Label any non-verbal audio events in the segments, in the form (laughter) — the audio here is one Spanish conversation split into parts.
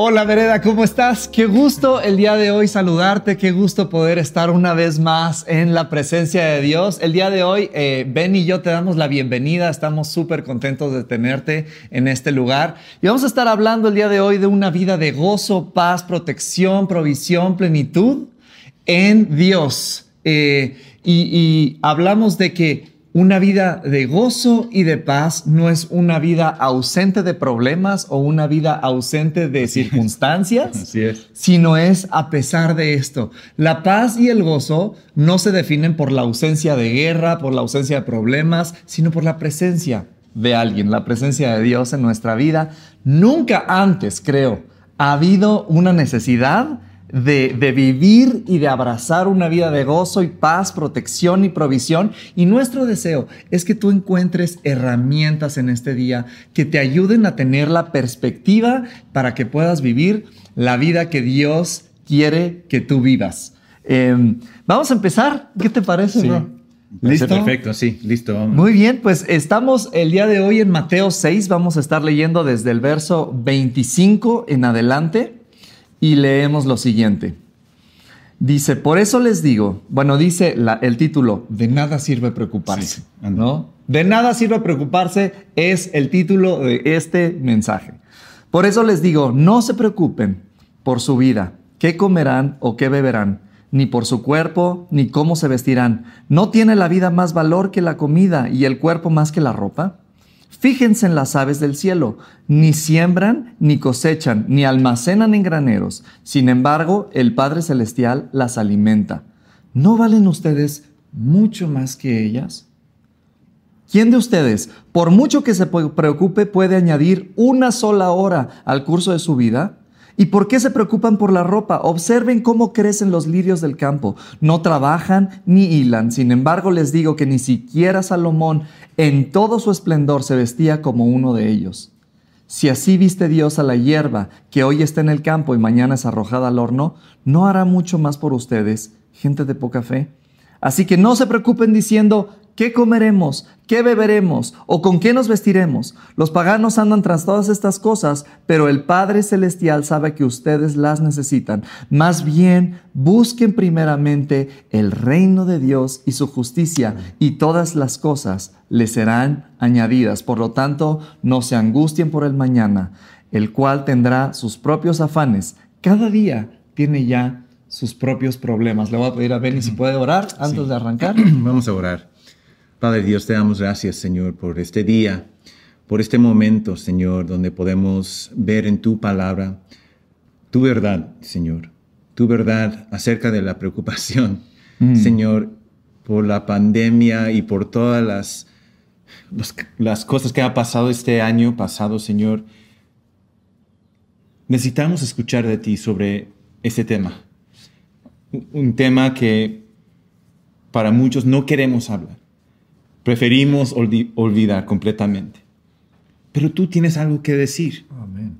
Hola Vereda, ¿cómo estás? Qué gusto el día de hoy saludarte, qué gusto poder estar una vez más en la presencia de Dios. El día de hoy, eh, Ben y yo te damos la bienvenida, estamos súper contentos de tenerte en este lugar. Y vamos a estar hablando el día de hoy de una vida de gozo, paz, protección, provisión, plenitud en Dios. Eh, y hablamos de que una vida de gozo y de paz no es una vida ausente de problemas o una vida ausente de circunstancias, sino es a pesar de esto. La paz y el gozo no se definen por la ausencia de guerra, por la ausencia de problemas, sino por la presencia de alguien, la presencia de Dios en nuestra vida. Nunca antes, creo, ha habido una necesidad de, vivir y de abrazar una vida de gozo y paz, protección y provisión. Y nuestro deseo es que tú encuentres herramientas en este día que te ayuden a tener la perspectiva para que puedas vivir la vida que Dios quiere que tú vivas. Em, vamos a empezar. ¿Qué te parece, bro? ¿Listo? Perfecto, sí, listo. Muy bien, pues estamos el día de hoy en Mateo 6, vamos a estar leyendo desde el verso 25 en adelante y leemos lo siguiente. Dice, por eso les digo, bueno, dice el título, de nada sirve preocuparse, ¿no? De nada sirve preocuparse es el título de este mensaje. Por eso les digo, no se preocupen por su vida, qué comerán o qué beberán, ni por su cuerpo, ni cómo se vestirán. ¿No tiene la vida más valor que la comida y el cuerpo más que la ropa? Fíjense en las aves del cielo, ni siembran, ni cosechan, ni almacenan en graneros. Sin embargo, el Padre Celestial las alimenta. ¿No valen ustedes mucho más que ellas? ¿Quién de ustedes, por mucho que se preocupe, puede añadir una sola hora al curso de su vida? ¿Y por qué se preocupan por la ropa? Observen cómo crecen los lirios del campo. No trabajan ni hilan. Sin embargo, les digo que ni siquiera Salomón en todo su esplendor se vestía como uno de ellos. Si así viste Dios a la hierba que hoy está en el campo y mañana es arrojada al horno, ¿no hará mucho más por ustedes, gente de poca fe? Así que no se preocupen diciendo, ¿qué comeremos? ¿Qué beberemos? ¿O con qué nos vestiremos? Los paganos andan tras todas estas cosas, pero el Padre Celestial sabe que ustedes las necesitan. Más bien, busquen primeramente el reino de Dios y su justicia, y todas las cosas les serán añadidas. Por lo tanto, no se angustien por el mañana, el cual tendrá sus propios afanes. Cada día tiene ya sus propios problemas. Le voy a pedir a Benny si puede orar antes de arrancar. (clears throat) Vamos a orar. Padre Dios, te damos gracias, Señor, por este día, por este momento, Señor, donde podemos ver en tu palabra tu verdad, Señor, tu verdad acerca de la preocupación, mm. Señor, por la pandemia y por todas las, las cosas que ha pasado este año pasado, Señor. Necesitamos escuchar de ti sobre este tema un tema que para muchos no queremos hablar. Preferimos olvidar completamente. Pero tú tienes algo que decir. Amén.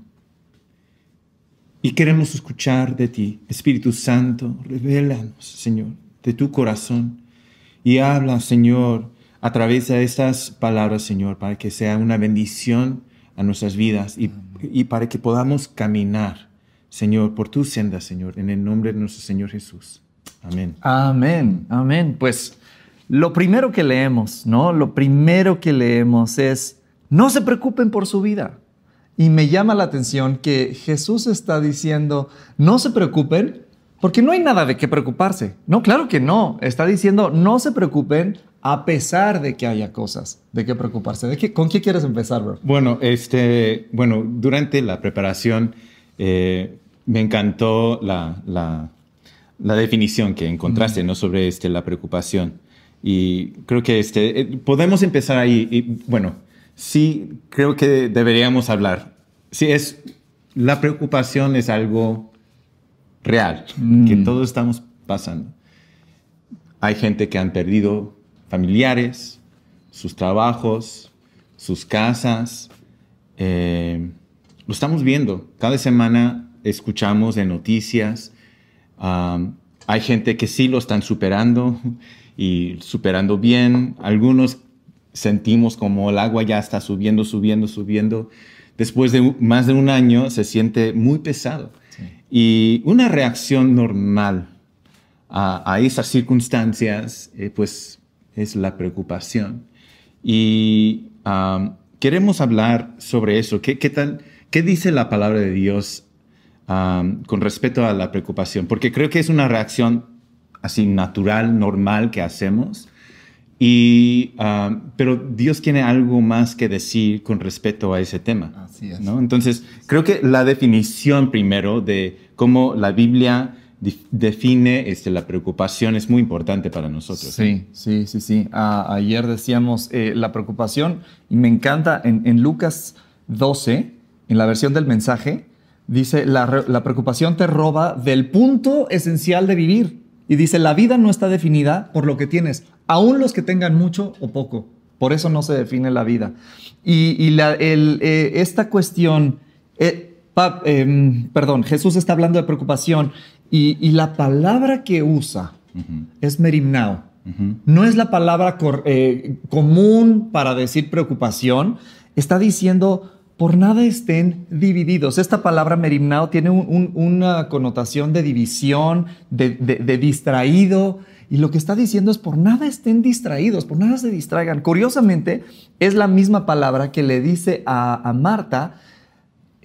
Y queremos escuchar de ti, Espíritu Santo, revélanos, Señor, de tu corazón. Y habla, Señor, a través de estas palabras, Señor, para que sea una bendición a nuestras vidas y, y para que podamos caminar Señor, por tu senda, Señor, en el nombre de nuestro Señor Jesús. Amén. Amén, amén. Pues lo primero que leemos, ¿no? Lo primero que leemos es, no se preocupen por su vida. Y me llama la atención que Jesús está diciendo, no se preocupen porque no hay nada de qué preocuparse. No, claro que no. Está diciendo, no se preocupen a pesar de que haya cosas de qué preocuparse. ¿De qué, ¿Con qué quieres empezar, bro? Bueno, este, bueno, durante la preparación eh, me encantó la, la, definición que encontraste ¿no? sobre este, la preocupación. Y creo que este, eh, podemos empezar ahí. Y, bueno, sí, creo que deberíamos hablar. Sí, es, la preocupación es algo real, que mm. todos estamos pasando. Hay gente que han perdido familiares, sus trabajos, sus casas, eh, lo estamos viendo. Cada semana escuchamos de noticias. um, hay gente que sí lo están superando y superando bien. Algunos sentimos como el agua ya está subiendo, subiendo, subiendo. Después de más de un año se siente muy pesado. Y una reacción normal a, a esas circunstancias, eh, pues es la preocupación. Y um, queremos hablar sobre eso. ¿Qué, qué, tal, ¿Qué dice la palabra de Dios um, con respecto a la preocupación? Porque creo que es una reacción así natural, normal que hacemos. Y, um, pero Dios tiene algo más que decir con respecto a ese tema. Así es. ¿no? Entonces, creo que la definición primero de cómo la Biblia define este, la preocupación es muy importante para nosotros. Sí, sí, sí, sí. A- ayer decíamos eh, la preocupación, y me encanta en, en Lucas 12, en la versión del mensaje, dice, la, la preocupación te roba del punto esencial de vivir. Y dice, la vida no está definida por lo que tienes, aun los que tengan mucho o poco. Por eso no se define la vida. Y, y la- el, eh, esta cuestión, eh, pa- em, perdón, Jesús está hablando de preocupación y, y la palabra que usa es merimnao. No es la palabra cor- eh, común para decir preocupación. Está diciendo, por nada estén divididos. Esta palabra merimnao tiene un- un- una connotación de división, de, distraído. Y lo que está diciendo es, por nada estén distraídos, por nada se distraigan. Curiosamente, es la misma palabra que le dice a Marta,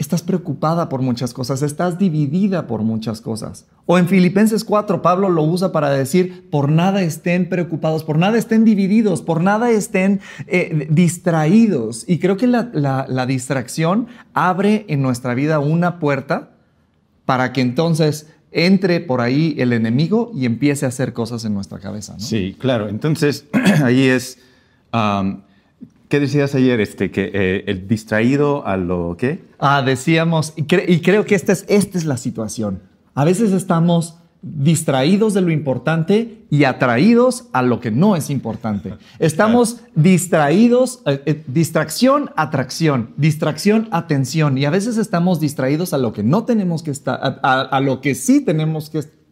estás preocupada por muchas cosas, estás dividida por muchas cosas. O en Filipenses 4, Pablo lo usa para decir, por nada estén preocupados, por nada estén divididos, por nada estén eh, distraídos. Y creo que la, distracción abre en nuestra vida una puerta para que entonces entre por ahí el enemigo y empiece a hacer cosas en nuestra cabeza. Sí, claro. Entonces, (clears throat) ahí es... ¿Qué decías ayer? Este, que eh, el distraído a lo que... Ah, decíamos, y, cre- y creo que esta es, esta es la situación. A veces estamos distraídos de lo importante y atraídos a lo que no es importante. (laughs) Estamos distraídos, eh, eh, distracción, atracción, distracción, atención. Y a veces estamos distraídos a lo que no tenemos que estar, a, a- a lo que sí tenemos que estar.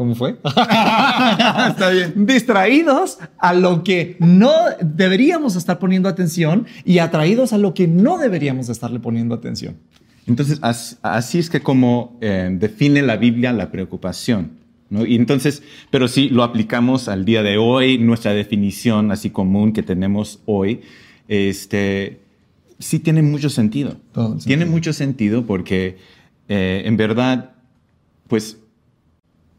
¿Cómo fue? (laughs) Está bien. distraídos a lo que no deberíamos estar poniendo atención y atraídos a lo que no deberíamos estarle poniendo atención. Entonces, as- así es que como eh, define la Biblia la preocupación. ¿no? Y entonces, pero si lo aplicamos al día de hoy, nuestra definición así común que tenemos hoy, este, sí tiene mucho sentido. Todo Tiene mucho sentido porque eh, en verdad, pues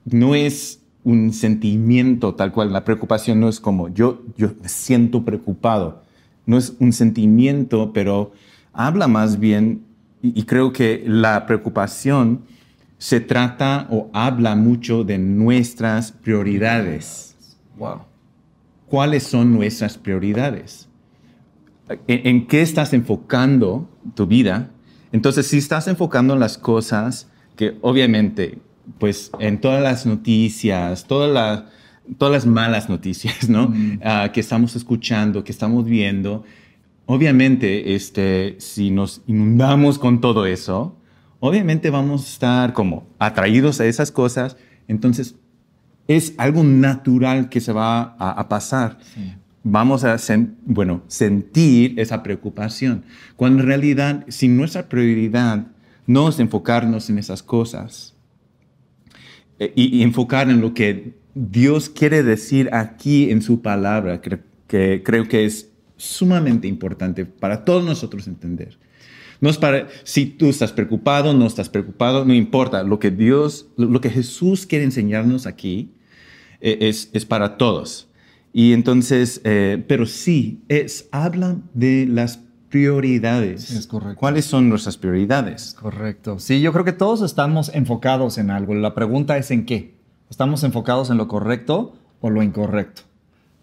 no es un sentimiento tal cual. La preocupación no es como yo, yo me siento preocupado. No es un sentimiento, pero habla más bien, y, y creo que la preocupación se trata o habla mucho de nuestras prioridades. Wow. ¿Cuáles son nuestras prioridades? ¿En, en qué estás enfocando tu vida? Entonces, si estás enfocando en las cosas que obviamente, pues en todas las noticias, todas las, todas las malas noticias, ¿no? Ah, que estamos escuchando, que estamos viendo, obviamente, este, si nos inundamos con todo eso, obviamente vamos a estar como atraídos a esas cosas, entonces es algo natural que se va a, a pasar. Vamos a sen- bueno, sentir esa preocupación, cuando en realidad, si nuestra prioridad no es enfocarnos en esas cosas y, y enfocar en lo que Dios quiere decir aquí en su palabra, que, que creo que es sumamente importante para todos nosotros entender. No es para, si tú estás preocupado, no estás preocupado, no importa. Lo que Dios, lo que Jesús quiere enseñarnos aquí eh, es, es para todos. Y entonces, eh, pero sí, es, hablan de las prioridades. Es correcto. ¿Cuáles son nuestras prioridades? Correcto. Sí, yo creo que todos estamos enfocados en algo. La pregunta es en qué. ¿Estamos enfocados en lo correcto o lo incorrecto?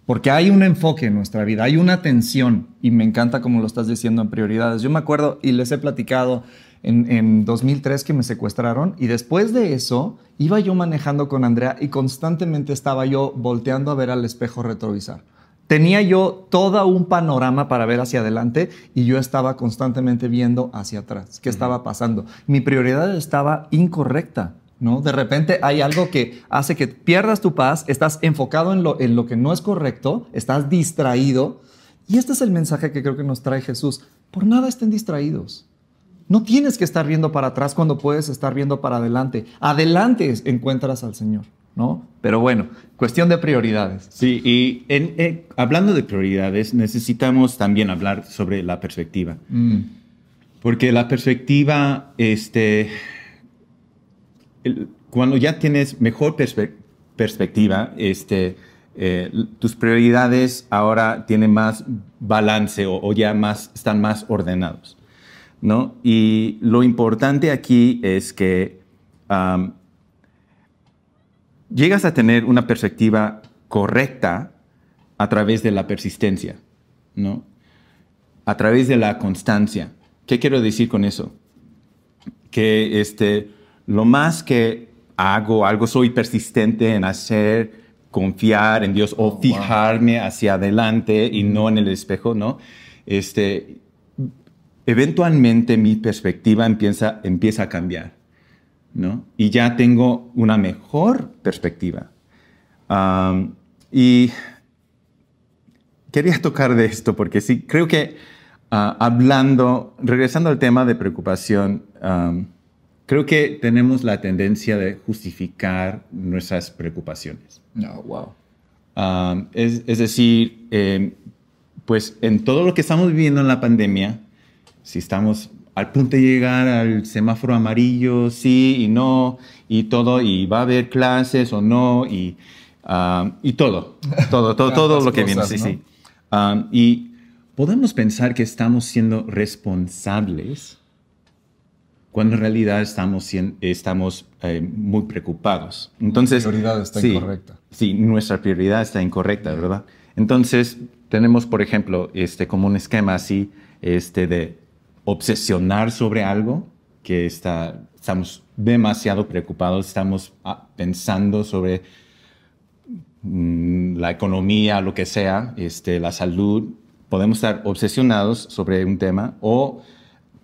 Porque hay un enfoque en nuestra vida, hay una atención y me encanta como lo estás diciendo en prioridades. Yo me acuerdo y les he platicado en, en 2003 que me secuestraron y después de eso iba yo manejando con Andrea y constantemente estaba yo volteando a ver al espejo retrovisor. Tenía yo todo un panorama para ver hacia adelante y yo estaba constantemente viendo hacia atrás. ¿Qué estaba pasando? Mi prioridad estaba incorrecta. ¿No? De repente hay algo que hace que pierdas tu paz, estás enfocado en lo, en lo que no es correcto, estás distraído. Y este es el mensaje que creo que nos trae Jesús. Por nada estén distraídos. No tienes que estar viendo para atrás cuando puedes estar viendo para adelante. Adelante encuentras al Señor. ¿No? Pero bueno, cuestión de prioridades. Sí, y en, hablando de prioridades, necesitamos también hablar sobre la perspectiva. Mm. Porque la perspectiva, este, cuando ya tienes mejor perspectiva, este, eh, tus prioridades ahora tienen más balance o, ya más, están más ordenados. ¿no? Y lo importante aquí es que llegas a tener una perspectiva correcta a través de la persistencia, ¿no? A través de la constancia. ¿Qué quiero decir con eso? Que este, lo más que hago, algo soy persistente en hacer, confiar en Dios o oh, fijarme hacia adelante y no en el espejo, ¿no? Este, eventualmente mi perspectiva empieza, empieza a cambiar. Y ya tengo una mejor perspectiva. y quería tocar de esto porque sí, creo que ah, hablando, regresando al tema de preocupación, creo que tenemos la tendencia de justificar nuestras preocupaciones. No, wow. es, es, decir, em, pues en todo lo que estamos viviendo en la pandemia, si estamos al punto de llegar al semáforo amarillo, sí y no, y todo, y va a haber clases o no, y, ah, y todo, todo, todo, (laughs) todo lo que viene, sí, sí. Ah, y podemos pensar que estamos siendo responsables cuando en realidad estamos, estamos eh, muy preocupados. Entonces, nuestra prioridad está incorrecta. Sí, nuestra prioridad está incorrecta, ¿verdad? Entonces, tenemos, por ejemplo, este, como un esquema así este, de obsesionar sobre algo que está, estamos demasiado preocupados, estamos ah, pensando sobre mm, la economía, lo que sea, este, la salud, podemos estar obsesionados sobre un tema, o,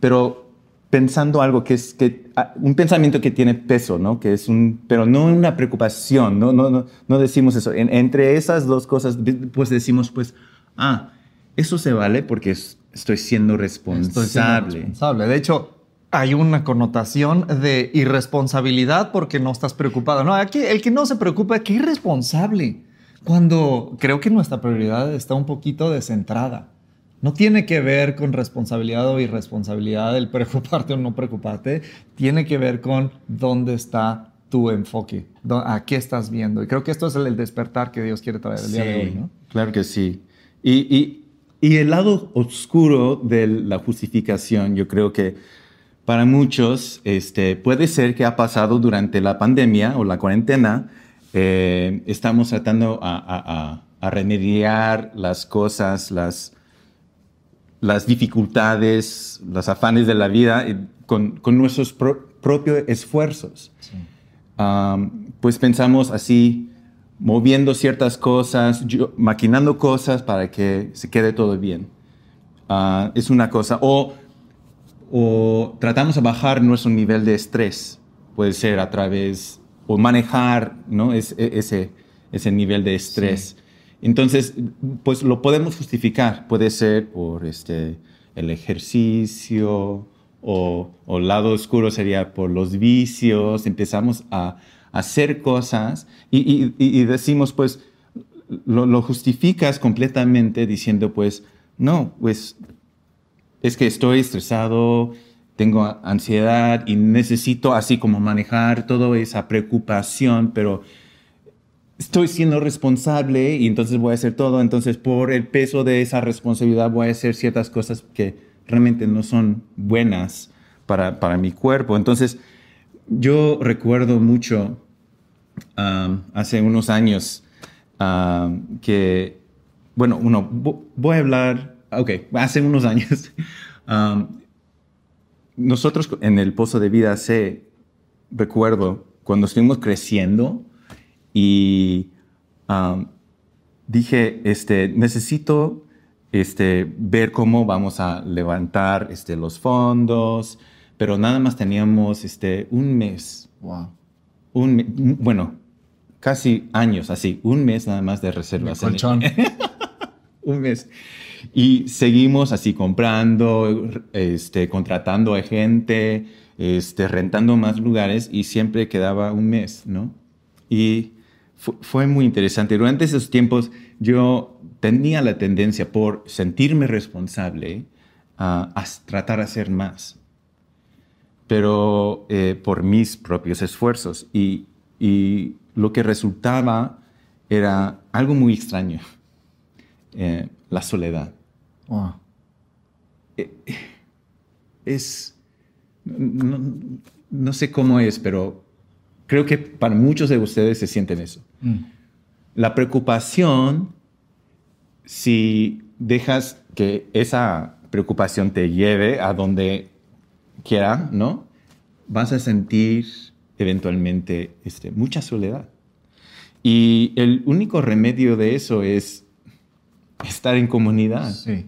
pero pensando algo que es que, ah, un pensamiento que tiene peso, ¿no? Que es un, pero no una preocupación, no, no, no, no decimos eso. entre esas dos cosas, pues decimos, pues, ah, eso se vale porque es estoy siendo responsable. responsable. De hecho, hay una connotación de irresponsabilidad porque no estás preocupado. No, aquí el que no se preocupa, qué irresponsable. Cuando creo que nuestra prioridad está un poquito descentrada. No tiene que ver con responsabilidad o irresponsabilidad el (laughs) preocuparte o no preocuparte. Tiene que ver con dónde está tu enfoque, a qué estás viendo. Y creo que esto es el despertar que Dios quiere traer el día de hoy, ¿no? Claro que sí. Y, y y el lado oscuro de la justificación, yo creo que para muchos este, puede ser que ha pasado durante la pandemia o la cuarentena. Eh, estamos tratando a, remediar las cosas, las, las dificultades, los afanes de la vida eh, con, nuestros propios esfuerzos. pues pensamos así, moviendo ciertas cosas, maquinando cosas para que se quede todo bien. Ah, es una cosa. O, o tratamos de bajar nuestro nivel de estrés. Puede ser a través, o manejar ¿no? es, e, ese, ese nivel de estrés. Entonces, pues lo podemos justificar. Puede ser por este, el ejercicio, o, o el lado oscuro sería por los vicios. Empezamos a hacer cosas y, decimos, pues, lo, justificas completamente diciendo, pues, no, pues, es que estoy estresado, tengo ansiedad y necesito así como manejar toda esa preocupación, pero estoy siendo responsable y entonces voy a hacer todo, entonces por el peso de esa responsabilidad voy a hacer ciertas cosas que realmente no son buenas para, para mi cuerpo. Entonces, yo recuerdo mucho hace unos años que, bueno, uno, voy a hablar, ok, hace unos años, (laughs) nosotros en el Pozo de Vida se recuerdo cuando estuvimos creciendo y dije, este, necesito este, ver cómo vamos a levantar este, los fondos, pero nada más teníamos este, un mes. Wow. Un, bueno, casi años así, un mes nada más de reservas. Colchón. (laughs) un mes. Y seguimos así comprando, este, contratando a gente, este, rentando más lugares y siempre quedaba un mes, ¿no? Y fu- fue muy interesante. Durante esos tiempos yo tenía la tendencia por sentirme responsable a, a tratar de hacer más, pero eh, por mis propios esfuerzos. Y, y lo que resultaba era algo muy extraño, eh, la soledad. Wow. es, no, no sé cómo es, pero creo que para muchos de ustedes se sienten eso. Mm. La preocupación, si dejas que esa preocupación te lleve a donde quiera, ¿no? Vas a sentir eventualmente este, mucha soledad. Y el único remedio de eso es estar en comunidad. Sí,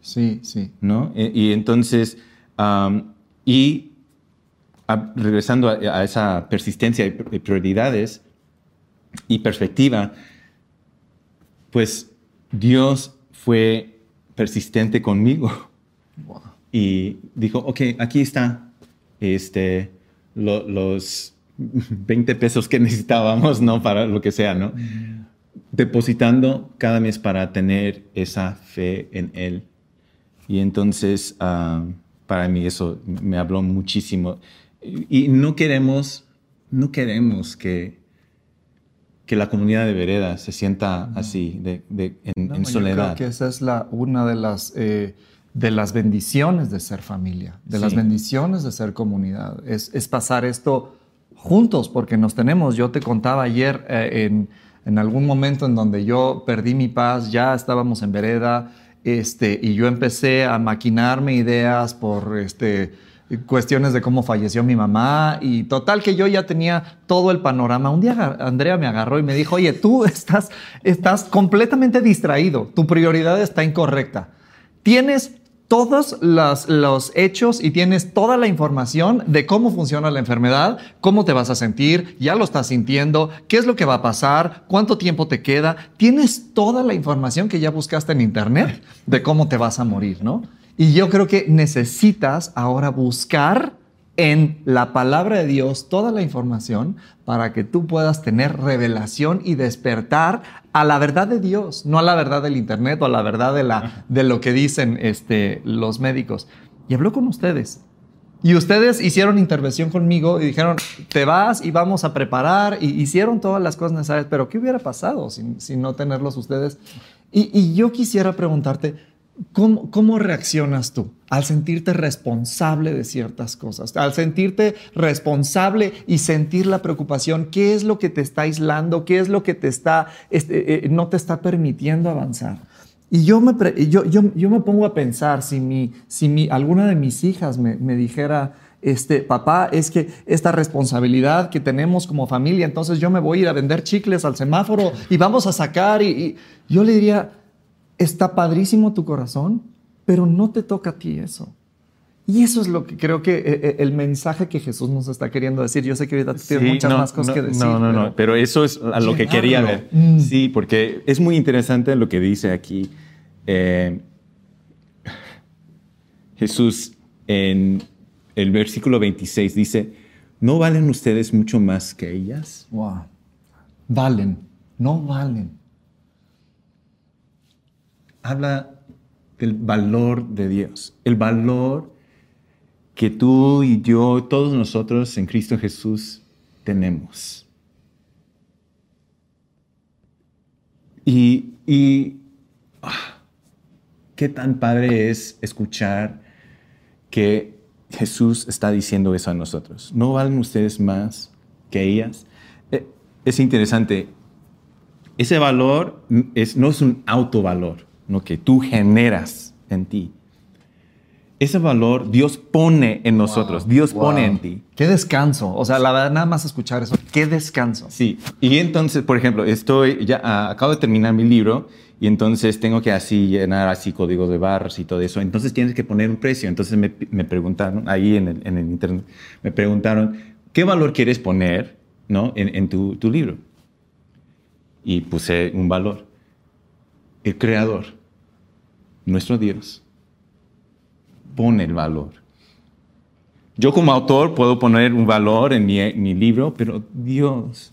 sí, sí. ¿no? E- Y, entonces, y a- regresando a, a esa persistencia y prioridades y perspectiva, pues Dios fue persistente conmigo Wow. Y dijo, ok, aquí está este, lo- los (laughs) 20 pesos que necesitábamos, ¿no? Para lo que sea, ¿no? Depositando cada mes para tener esa fe en Él. Y entonces, ah, para mí eso me habló muchísimo. Y, y no queremos, no queremos que, que la comunidad de Vereda se sienta así, de, de- en, No, en yo soledad. creo que esa es la, una de las, eh, de las bendiciones de ser familia, de las bendiciones de ser comunidad. Es, es pasar esto juntos, porque nos tenemos. Yo te contaba ayer eh, en, en algún momento en donde yo perdí mi paz, ya estábamos en vereda, este, y yo empecé a maquinarme ideas por este, cuestiones de cómo falleció mi mamá y total que yo ya tenía todo el panorama. Un día Andrea me agarró y me dijo, oye, tú estás, estás completamente distraído, tu prioridad está incorrecta. Tienes todos los, los hechos y tienes toda la información de cómo funciona la enfermedad, cómo te vas a sentir, ya lo estás sintiendo, qué es lo que va a pasar, cuánto tiempo te queda. Tienes toda la información que ya buscaste en internet de cómo te vas a morir, ¿no? Y yo creo que necesitas ahora buscar en la palabra de Dios toda la información para que tú puedas tener revelación y despertar a la verdad de Dios, no a la verdad del internet o a la verdad de, la, de lo que dicen este, los médicos. Y habló con ustedes. Y ustedes hicieron intervención conmigo y dijeron, te vas y vamos a preparar. Y hicieron todas las cosas necesarias. Pero ¿qué hubiera pasado sin, sin no tenerlos ustedes? Y, y yo quisiera preguntarte, ¿Cómo, ¿Cómo reaccionas tú al sentirte responsable de ciertas cosas? Al sentirte responsable y sentir la preocupación, ¿qué es lo que te está aislando? ¿Qué es lo que te está, este, eh, no te está permitiendo avanzar? Y yo me, yo, yo, yo me pongo a pensar, si, mi, si mi, alguna de mis hijas me, me dijera, este, papá, es que esta responsabilidad que tenemos como familia, entonces yo me voy a ir a vender chicles al semáforo y vamos a sacar y yo le diría, está padrísimo tu corazón, pero no te toca a ti eso. Y eso es lo que creo que eh, eh, el mensaje que Jesús nos está queriendo decir. Yo sé que ahorita tienes Sí, muchas no, más cosas no, que decir. No, no, no, pero- pero eso es a lo que quería ver. Mm. Sí, porque es muy interesante lo que dice aquí eh, Jesús en el versículo 26. Dice, ¿no valen ustedes mucho más que ellas? Wow. Valen, no valen. Habla del valor de Dios, el valor que tú y yo, todos nosotros en Cristo Jesús tenemos. Y, ah, qué tan padre es escuchar que Jesús está diciendo eso a nosotros. ¿No valen ustedes más que ellas? Eh, Es interesante. Ese valor es, no es un autovalor, no que tú generas en ti. ese valor Dios pone en nosotros, Dios Wow. pone en ti. Qué descanso. O sea, la verdad, nada más escuchar eso. Qué descanso. Sí, y entonces, por ejemplo, estoy, ya ah, acabo de terminar mi libro y entonces tengo que así llenar así códigos de barras y todo eso. Entonces tienes que poner un precio. Entonces me, me preguntaron, ahí en el, en el internet, me preguntaron, ¿qué valor quieres poner ¿no? en, en tu, tu libro? Y puse un valor. El creador, nuestro Dios, pone el valor. Yo como autor puedo poner un valor en mi, mi libro, pero Dios,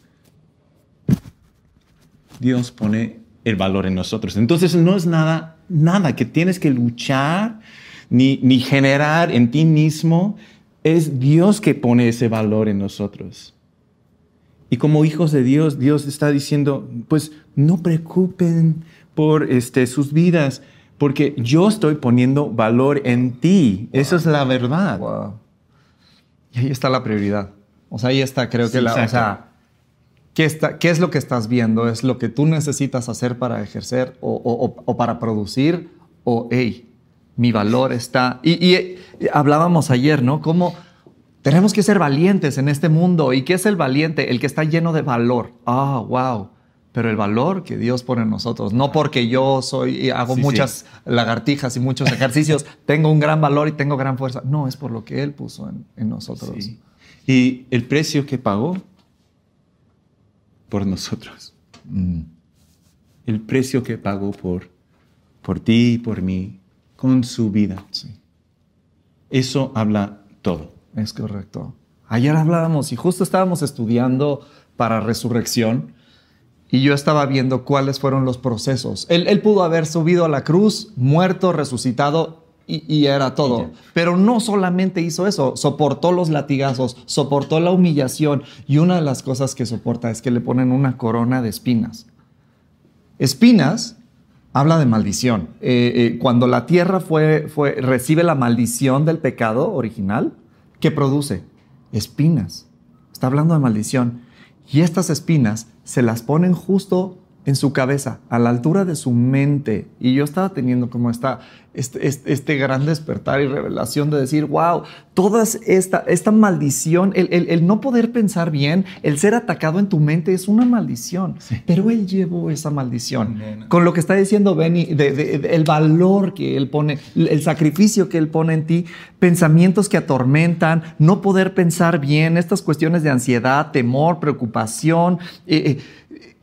Dios pone el valor en nosotros. Entonces no es nada, nada que tienes que luchar ni, ni generar en ti mismo. Es Dios que pone ese valor en nosotros. Y como hijos de Dios, Dios está diciendo, pues no preocupen por este, sus vidas, porque yo estoy poniendo valor en ti. Esa es la verdad. Wow. Y ahí está la prioridad. O sea, ahí está, creo que la. O exacto. sea, ¿qué, está, ¿qué es lo que estás viendo? ¿Es lo que tú necesitas hacer para ejercer o, o- o- o para producir? O, hey, mi valor está. Y, y, hablábamos ayer, ¿no? Cómo tenemos que ser valientes en este mundo. ¿Y qué es el valiente? El que está lleno de valor. Ah, wow. Pero el valor que Dios pone en nosotros, no porque yo soy y hago Sí, muchas lagartijas y muchos ejercicios, (laughs) tengo un gran valor y tengo gran fuerza. No, es por lo que Él puso en, en nosotros. Sí. Y el precio que pagó por nosotros. Mm. El precio que pagó por, por ti y por mí con su vida. Eso habla todo. es correcto. Ayer hablábamos y justo estábamos estudiando para resurrección y yo estaba viendo cuáles fueron los procesos. Él, él pudo haber subido a la cruz, muerto, resucitado y, y era todo. Pero no solamente hizo eso, soportó los latigazos, soportó la humillación y una de las cosas que soporta es que le ponen una corona de espinas. Espinas habla de maldición. Eh, eh, cuando la tierra fue, fue, recibe la maldición del pecado original, ¿qué produce? Espinas. Está hablando de maldición. Y estas espinas se las ponen justo en su cabeza, a la altura de su mente. Y yo estaba teniendo como esta, este, este, este gran despertar y revelación de decir, wow, toda esta, esta maldición, el, el- el no poder pensar bien, el ser atacado en tu mente es una maldición. Pero él llevó esa maldición. Con lo que está diciendo Benny, de- de- de- el valor que él pone, el sacrificio que él pone en ti, pensamientos que atormentan, no poder pensar bien, estas cuestiones de ansiedad, temor, preocupación. eh, eh,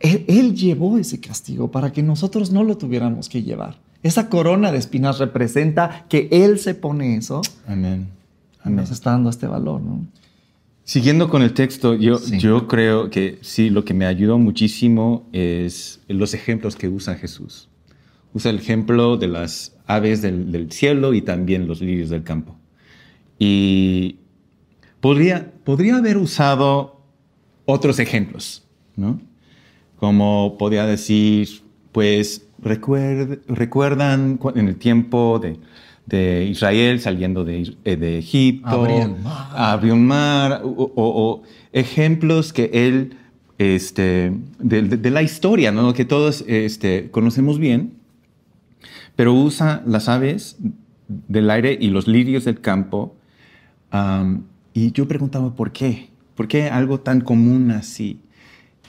él, él llevó ese castigo para que nosotros no lo tuviéramos que llevar. Esa corona de espinas representa que él se pone eso Amén. nos está dando este valor, ¿no? Siguiendo con el texto, yo, Sí. yo creo que sí, lo que me ayudó muchísimo es los ejemplos que usa Jesús. Usa el ejemplo de las aves del, del cielo y también los lirios del campo. Y podría, podría haber usado otros ejemplos, ¿no? Como podría decir, pues recuerd- recuerdan cu- en el tiempo de, de Israel saliendo de, eh, de Egipto, Abrió el mar. abrió un mar, o, o- o ejemplos que él, este, de, la historia, ¿no? que todos este, conocemos bien, pero usa las aves del aire y los lirios del campo. am, y yo preguntaba, ¿por qué? ¿Por qué algo tan común así?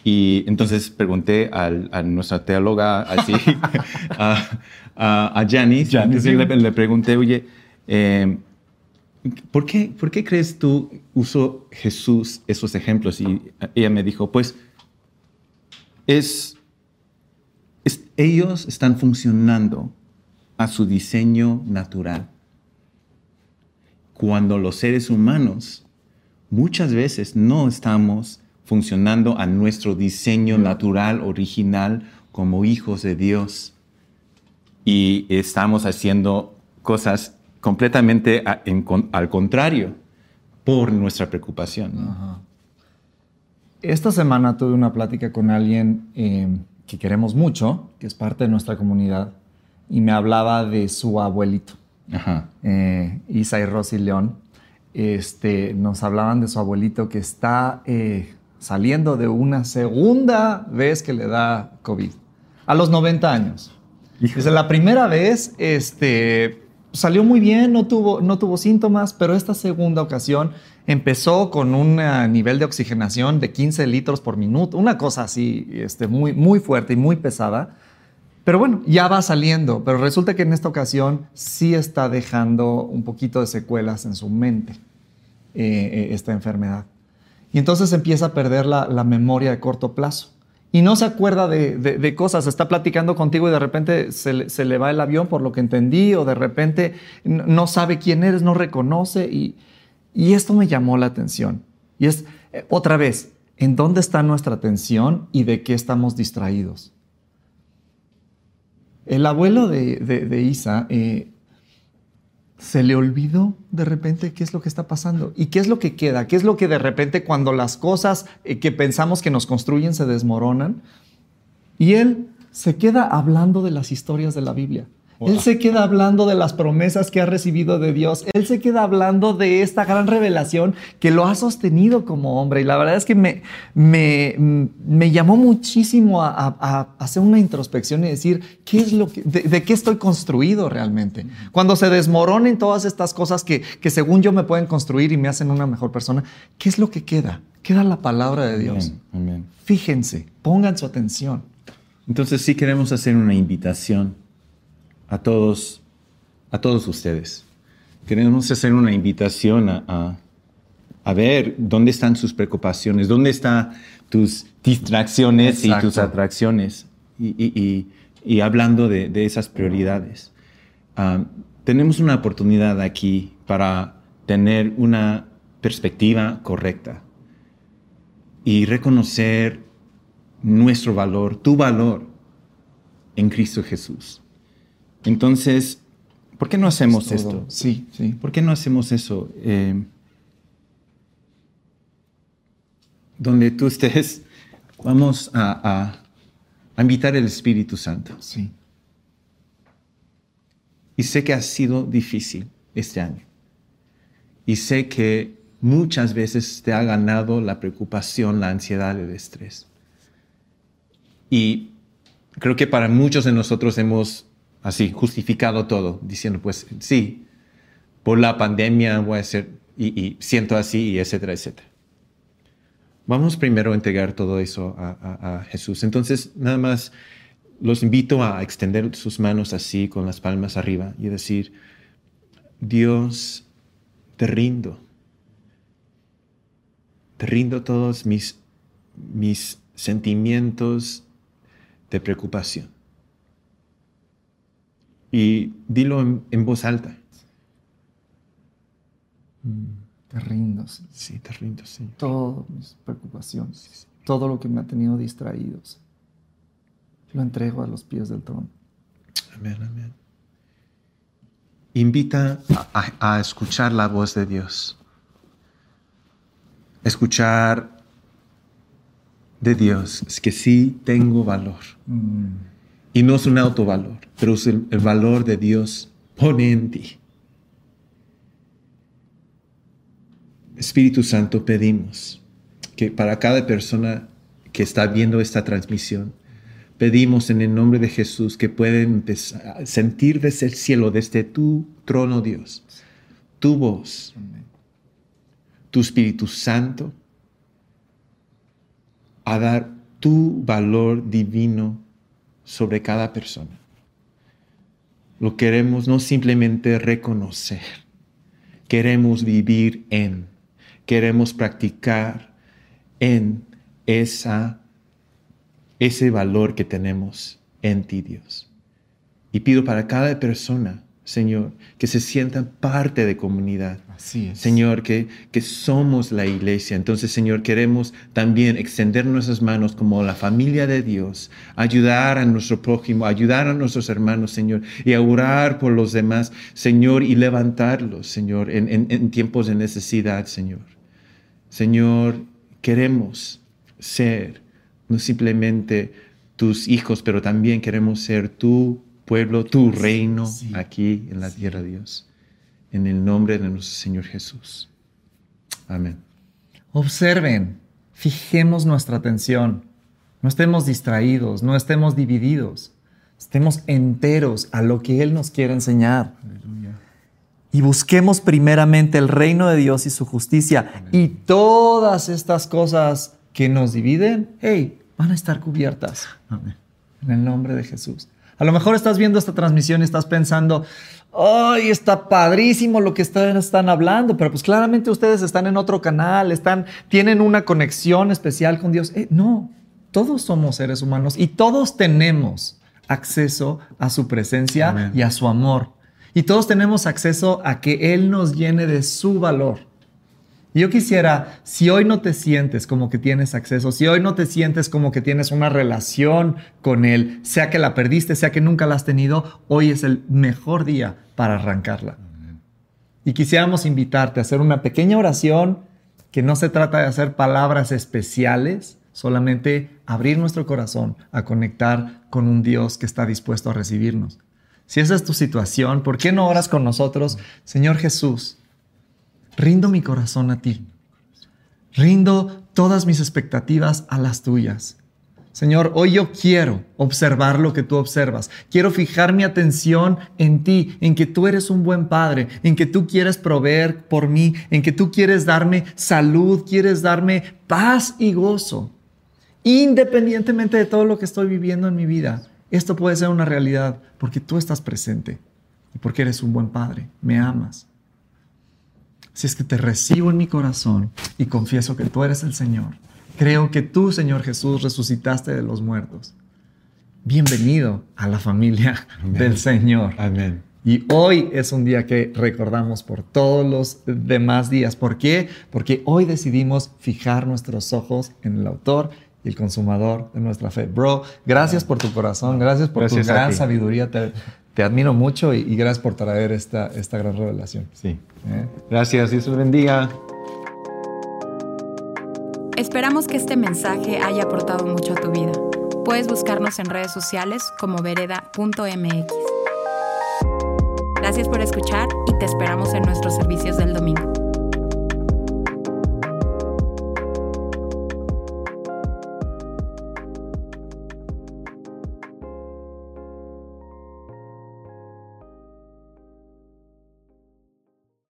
Y entonces pregunté al- a nuestra teóloga, así, (laughs) a, a, a Janice, Janice, sí. le, le pregunté, oye, eh, ¿por, qué, ¿por qué crees tú usó Jesús esos ejemplos? Y ella me dijo, pues, es, es- ellos están funcionando a su diseño natural. Cuando los seres humanos muchas veces no estamos funcionando a nuestro diseño natural, original, como hijos de Dios. Y estamos haciendo cosas completamente a- en con- al contrario por nuestra preocupación. Esta semana tuve una plática con alguien eh, que queremos mucho, que es parte de nuestra comunidad, y me hablaba de su abuelito, Ajá. eh, Isa y Rosy León. Este, nos hablaban de su abuelito que está eh, saliendo de una segunda vez que le da COVID, a los 90 años. Dice, la primera vez, este, salió muy bien, no tuvo, no tuvo síntomas, pero esta segunda ocasión empezó con un eh, nivel de oxigenación de 15 litros por minuto, una cosa así este, muy, muy fuerte y muy pesada. Pero bueno, ya va saliendo, pero resulta que en esta ocasión sí está dejando un poquito de secuelas en su mente eh, eh, esta enfermedad. Y entonces empieza a perder la, la memoria de corto plazo y no se acuerda de, cosas. Está platicando contigo y de repente se, le va el avión por lo que entendí o de repente no sabe quién eres, no reconoce y, esto me llamó la atención. Y es, eh, otra vez, ¿en dónde está nuestra atención y de qué estamos distraídos? El abuelo de, Isa eh, se le olvidó de repente qué es lo que está pasando y qué es lo que queda, qué es lo que de repente cuando las cosas eh, que pensamos que nos construyen se desmoronan y él se queda hablando de las historias de la Biblia. Él se queda hablando de las promesas que ha recibido de Dios. Él se queda hablando de esta gran revelación que lo ha sostenido como hombre. Y la verdad es que me, me, me llamó muchísimo a, hacer una introspección y decir, ¿qué es lo que, de, qué estoy construido realmente? Cuando se desmoronen todas estas cosas que, que según yo me pueden construir y me hacen una mejor persona, ¿qué es lo que queda? Queda la palabra de Dios. Fíjense, pongan su atención. Entonces sí queremos hacer una invitación a todos, a todos ustedes. Queremos hacer una invitación a, a, ver dónde están sus preocupaciones, dónde están tus distracciones y tus atracciones, y, y, y, hablando de, de, esas prioridades. Ah, tenemos una oportunidad aquí para tener una perspectiva correcta y reconocer nuestro valor, tu valor en Cristo Jesús. Entonces, ¿por qué no hacemos esto? Sí, sí. ¿Por qué no hacemos eso? Eh, donde tú estés, vamos a, invitar el Espíritu Santo. Sí. Y sé que ha sido difícil este año. Y sé que muchas veces te ha ganado la preocupación, la ansiedad, el estrés. Y creo que para muchos de nosotros hemos así, justificado todo, diciendo, pues sí, por la pandemia voy a ser, y, siento así, y etcétera, etcétera. Vamos primero a entregar todo eso a, a, Jesús. Entonces, nada más los invito a extender sus manos así, con las palmas arriba, y decir, Dios, te rindo. Te rindo todos mis, mis sentimientos de preocupación y dilo en, voz alta. Mm, te rindo. Sí, te rindo, sí. Todas mis preocupaciones, todo lo que me ha tenido distraídos, lo entrego a los pies del trono. Amén, amén. Invita a, escuchar la voz de Dios. Escuchar de Dios es que sí tengo valor. Mm. Y no es un autovalor, pero es el, valor de Dios pone en ti. Espíritu Santo, pedimos que para cada persona que está viendo esta transmisión, pedimos en el nombre de Jesús que pueden sentir desde el cielo, desde tu trono, Dios, tu voz, tu Espíritu Santo, a dar tu valor divino sobre cada persona. Lo queremos no simplemente reconocer, queremos vivir en, queremos practicar en esa, ese valor que tenemos en ti, Dios. Y pido para cada persona Señor, que se sientan parte de comunidad. Así es. Señor, que, que somos la iglesia. Entonces, Señor, queremos también extender nuestras manos como la familia de Dios, ayudar a nuestro prójimo, ayudar a nuestros hermanos, Señor, y a orar por los demás, Señor, y levantarlos, Señor, en, en tiempos de necesidad, Señor. Señor, queremos ser no simplemente tus hijos, pero también queremos ser tu pueblo, tu reino aquí en la tierra, Dios. En el nombre de nuestro Señor Jesús. Amén. Observen, fijemos nuestra atención. No estemos distraídos, no estemos divididos. Estemos enteros a lo que Él nos quiere enseñar. y busquemos primeramente el reino de Dios y su justicia y todas estas cosas que nos dividen, hey, van a estar cubiertas. En el nombre de Jesús. A lo mejor estás viendo esta transmisión y estás pensando, ¡ay, está padrísimo lo que están, están hablando! Pero pues claramente ustedes están en otro canal, están, tienen una conexión especial con Dios. Eh, no, todos somos seres humanos y todos tenemos acceso a su presencia y a su amor. Y todos tenemos acceso a que Él nos llene de su valor. Y yo quisiera, si hoy no te sientes como que tienes acceso, si hoy no te sientes como que tienes una relación con Él, sea que la perdiste, sea que nunca la has tenido, hoy es el mejor día para arrancarla. Y quisiéramos invitarte a hacer una pequeña oración que no se trata de hacer palabras especiales, solamente abrir nuestro corazón a conectar con un Dios que está dispuesto a recibirnos. Si esa es tu situación, ¿por qué no oras con nosotros? Señor Jesús, rindo mi corazón a ti. Rindo todas mis expectativas a las tuyas. Señor, hoy yo quiero observar lo que tú observas. Quiero fijar mi atención en ti, en que tú eres un buen padre, en que tú quieres proveer por mí, en que tú quieres darme salud, quieres darme paz y gozo. Independientemente de todo lo que estoy viviendo en mi vida, esto puede ser una realidad porque tú estás presente y porque eres un buen padre, me amas. Si es que te recibo en mi corazón y confieso que tú eres el Señor Creo que tú, Señor Jesús, resucitaste de los muertos. Bienvenido a la familia del Señor. Amén. Y hoy es un día que recordamos por todos los demás días. ¿Por qué? Porque hoy decidimos fijar nuestros ojos en el autor y el consumador de nuestra fe. Bro, gracias por tu corazón, gracias por tu gran sabiduría. Te, admiro mucho y, gracias por traer esta, esta gran revelación. Sí. ¿Eh? Gracias, Dios los bendiga. Esperamos que este mensaje haya aportado mucho a tu vida. Puedes buscarnos en redes sociales como vereda.mx. Gracias por escuchar y te esperamos en nuestros servicios del domingo.